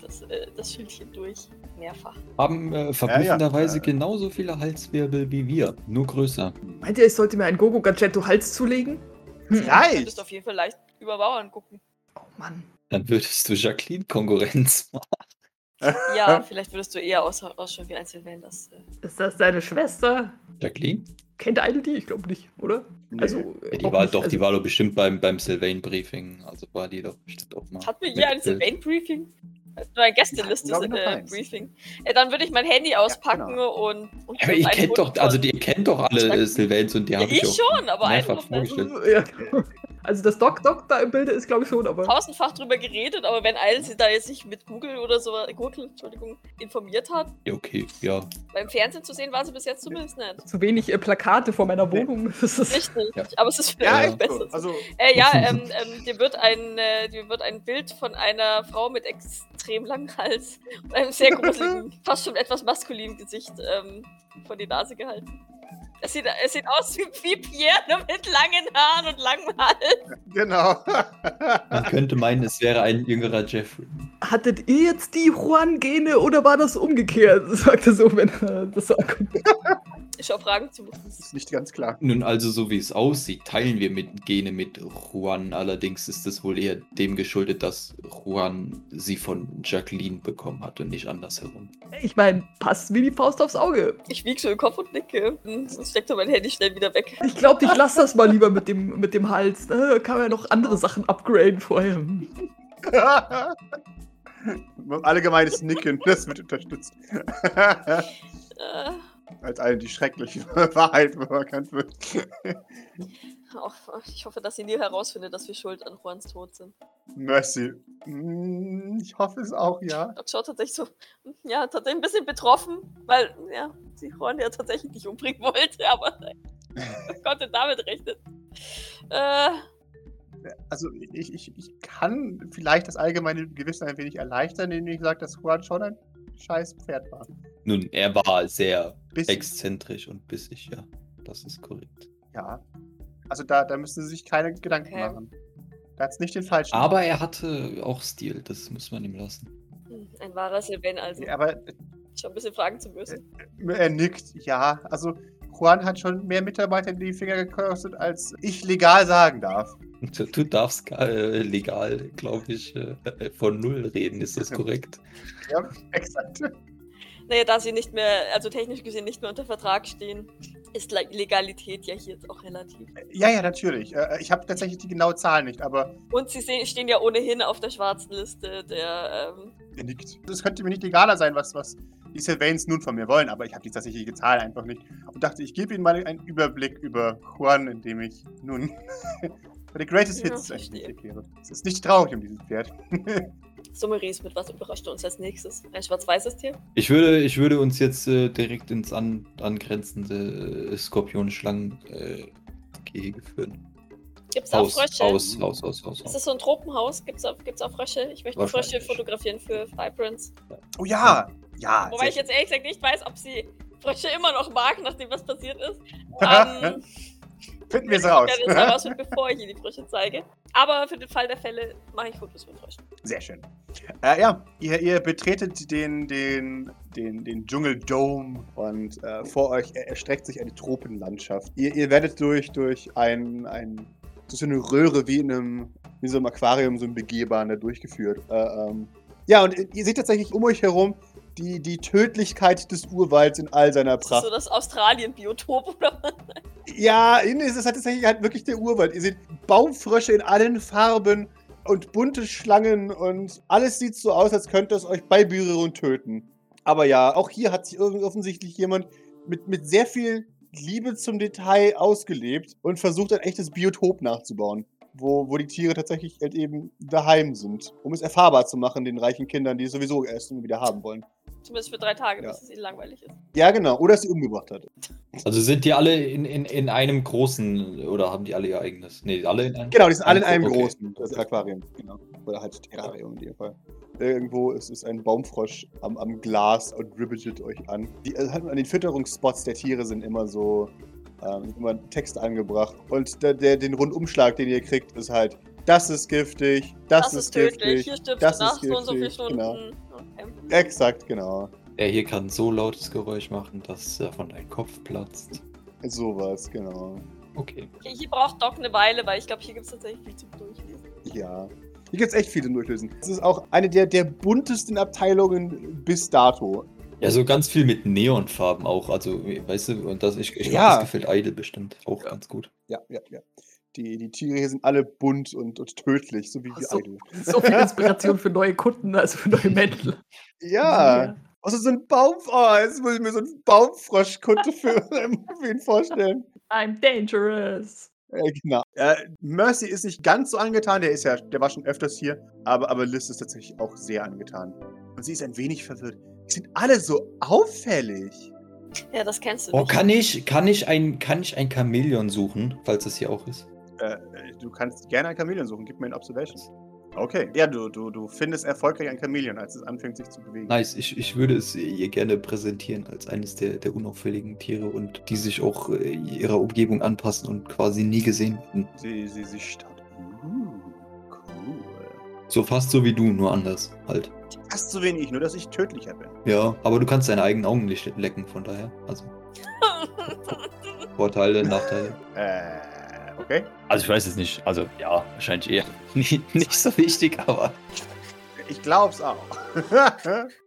das, äh, das Schildchen durch. Mehrfach. Haben äh, verblüffenderweise Ja, ja. genauso viele Halswirbel wie wir, nur größer. Meint ihr, ich sollte mir einen Gogo-Gadgetto-Hals zulegen? Hm. Ja. Du könntest auf jeden Fall leicht über Mauern gucken. Oh Mann. Dann würdest du Jacqueline Konkurrenz <laughs> machen. <laughs> Ja, <laughs> vielleicht würdest du eher aus, ausschauen wie ein Sylvain. Das, äh, Ist das deine Schwester? Jacqueline? Kennt Idle die? Ich glaube nicht, oder? Nee. Also, Ja, die war nicht, doch, also, die war doch bestimmt beim, beim Sylvain-Briefing. Also war die doch bestimmt auch mal. Hatten wir hier ein. Sylvain-Briefing? Nur ein Gästeliste Ja, noch äh. Briefing. Äh, dann würde ich mein Handy auspacken genau. und, und. Ja, aber ihr kennt Hund doch, also ihr kennt doch alle Sylvains und die Ja, habe ich, ich schon, aber auf der- vorgestellt. Ja, genau. Also das Doc Doc da im Bilde ist, glaube ich, schon, aber. tausendfach drüber geredet, aber wenn Eil sie da jetzt sich mit Google oder so, Google, Entschuldigung, informiert hat, Ja, okay, ja. beim Fernsehen zu sehen war sie bis jetzt zumindest nicht. Zu wenig äh, Plakate vor meiner Wohnung. <laughs> Das ist, Richtig, Ja. aber es ist Ja, <laughs> vielleicht so. besser. Also, Äh, ja, ähm, ähm, dir, wird ein, äh, dir wird ein Bild von einer Frau mit extrem langem Hals und einem sehr gruseligen, <laughs> fast schon etwas maskulinen Gesicht ähm, vor die Nase gehalten. Es sieht, es sieht aus wie, wie Pierre, nur mit langen Haaren und langem Hals. genau. Man könnte meinen, es wäre ein jüngerer Jeffrey. Hattet ihr jetzt die Juan-Gene oder war das umgekehrt? <laughs> Sagt er so, wenn er das so anguckt. Ich schaue Fragen zu. Das ist nicht ganz klar. Nun, also so wie es aussieht, teilen wir mit Gene mit Juan. Allerdings ist es wohl eher dem geschuldet, dass Juan sie von Jacqueline bekommen hat und nicht andersherum. Ich meine, passt wie die Faust aufs Auge. Ich wiege so den Kopf und nicke. Hm, Steckt so mein Handy schnell wieder weg. Ich glaube, ich lasse das mal lieber mit dem, mit dem Hals. Da kann man ja noch andere Sachen upgraden vorher. <laughs> Allgemeines Nicken, das wird unterstützt. Äh, Als eine die schreckliche <laughs> Wahrheit erkannt wird. auch, ich hoffe, dass sie nie herausfindet, dass wir schuld an Juans Tod sind. Mercy. Mm, Ich hoffe es auch, ja. Doc schaut tatsächlich so, hm, ja, tatsächlich ein bisschen betroffen, weil, ja, sie Juan ja tatsächlich nicht umbringen <laughs> wollte, aber konnte damit rechnen. Äh, Also ich, ich, ich kann vielleicht das allgemeine Gewissen ein wenig erleichtern, indem ich sage, dass Juan schon ein scheiß Pferd war. Nun, er war sehr Bis, exzentrisch und bissig, ja. Das ist korrekt. ja. Also da, da müssen Sie sich keine Gedanken Okay. machen. Da hat es nicht den falschen. Aber er hatte auch Stil, das muss man ihm lassen. hm, ein wahrer Sylvain also. Ja, aber Schon ein bisschen fragen zu müssen. er nickt, ja. Also Juan hat schon mehr Mitarbeiter in die Finger gekostet, als ich legal sagen darf. Du, du darfst äh, legal, glaube ich, äh, von null reden, ist das <laughs> korrekt? Ja, exakt. Naja, da sie nicht mehr, also technisch gesehen nicht mehr unter Vertrag stehen, ist Le- Legalität ja hier jetzt auch relativ. Ja, ja, natürlich. Äh, Ich habe tatsächlich die genaue Zahl nicht, aber Und sie stehen ja ohnehin auf der schwarzen Liste der, ähm, er nickt. Das könnte mir nicht legaler sein, was, was die Sylvains nun von mir wollen, aber ich habe die tatsächliche Zahl einfach nicht. Und dachte, ich gebe Ihnen mal einen Überblick über Juan, indem ich nun <laughs> bei The Greatest Ja, Hits verstehe. Blick erkläre. Es ist nicht traurig um dieses Pferd. <laughs> Summaries mit was überrascht uns als nächstes? Ein schwarz-weißes Tier? Ich würde, ich würde uns jetzt äh, direkt ins an, angrenzende äh, Skorpion-Schlangen-Gehege führen. Gibt es auch Frösche? Haus, Haus, Haus, Haus, Ist das so ein Tropenhaus? Gibt es auch, gibt's auch Frösche? Ich möchte Frösche fotografieren für Vibrance. Oh ja, ja. Wobei ich jetzt ehrlich gesagt nicht weiß, ob sie Frösche immer noch mag, nachdem was passiert ist. <laughs> Ähm, Finden wir es ich raus. werde jetzt mal rausfinden, bevor ich ihr die Frösche zeige. Aber für den Fall der Fälle mache ich Fotos von Fröschen. Sehr schön. Äh, ja, ihr, ihr betretet den, den, den, den Dschungeldome und äh, vor euch er- erstreckt sich eine Tropenlandschaft. Ihr, ihr werdet durch, durch ein, ein so eine Röhre wie in einem, wie so einem Aquarium, so ein begehbaren da durchgeführt. Äh, ähm, ja, und ihr seht tatsächlich um euch herum die, die Tödlichkeit des Urwalds in all seiner Das ist Pracht. so das Australien-Biotop oder was? Ja, innen ist es halt tatsächlich halt wirklich der Urwald. Ihr seht Baumfrösche in allen Farben und bunte Schlangen und alles sieht so aus, als könnte es euch bei Berührung töten. Aber ja, auch hier hat sich offensichtlich jemand mit, mit sehr viel Liebe zum Detail ausgelebt und versucht ein echtes Biotop nachzubauen. Wo, wo die Tiere tatsächlich halt eben daheim sind, um es erfahrbar zu machen den reichen Kindern, die es sowieso erst wieder haben wollen. Zumindest für drei Tage, Ja. bis es ihnen langweilig ist. Ja, genau. Oder sie umgebracht hat. Also sind die alle in, in, in einem großen, oder haben die alle ihr eigenes? Nee, alle in einem? Genau, die sind alle in Ein- einem okay. großen das Aquarium. Genau. Oder halt Terrarium in dem Fall. Irgendwo ist, ist ein Baumfrosch am, am Glas und ribbetet euch an. Die, also halt an den Fütterungsspots der Tiere sind immer so ähm, immer ein Text angebracht. Und der, der, den Rundumschlag, den ihr kriegt, ist halt, das ist giftig, das, Das, ist, ist tödlich. giftig. Hier stirbst das du nach ist so und so vielen giftig, Stunden. genau. Okay. Exakt, genau. Der hier kann so lautes Geräusch machen, dass er von deinem Kopf platzt. Sowas, genau. Okay. Hier, hier braucht Doc eine Weile, weil ich glaube, hier gibt es tatsächlich viel zum Durchlesen. Ja. Hier gibt es echt viele Durchlösen. Es ist auch eine der, der buntesten Abteilungen bis dato. Ja, so ganz viel mit Neonfarben auch. Also, weißt du, und das, ich, ich Ja. das gefällt Idle bestimmt auch Ja. ganz gut. Ja, ja, ja. Die, die Tiere hier sind alle bunt und, und tödlich, so wie die So, Idol. so viel Inspiration für neue Kunden, also für neue Mäntel. Ja. Also so ein Baum. Oh, jetzt muss ich mir so einen Baumfroschkunde für, <laughs> für ihn vorstellen. I'm dangerous. Äh, genau. Äh, Mercy ist nicht ganz so angetan, der ist ja, der war schon öfters hier, aber, aber Liz ist tatsächlich auch sehr angetan. Und sie ist ein wenig verwirrt. Die sind alle so auffällig. Ja, das kennst du Oh, nicht. kann ich, kann ich ein, kann ich ein Chamäleon suchen, falls es hier auch ist? Äh, du kannst gerne ein Chamäleon suchen, gib mir ein Observation. Okay. Ja, du, du, du findest erfolgreich ein Chamäleon, als es anfängt, sich zu bewegen. Nice, ich, ich würde es ihr gerne präsentieren als eines der, der unauffälligen Tiere und die sich auch äh, ihrer Umgebung anpassen und quasi nie gesehen werden. Sie, sie, sie staut. Uh, cool. So fast so wie du, nur anders halt. Fast so wenig, nur dass ich tödlicher bin. Ja, aber du kannst deine eigenen Augen nicht lecken, von daher. Also <laughs> Vorteile, Nachteile. Äh, okay. Also ich weiß es nicht. Also ja, wahrscheinlich eher nicht, <laughs> nicht so wichtig, aber. Ich glaub's auch. <laughs>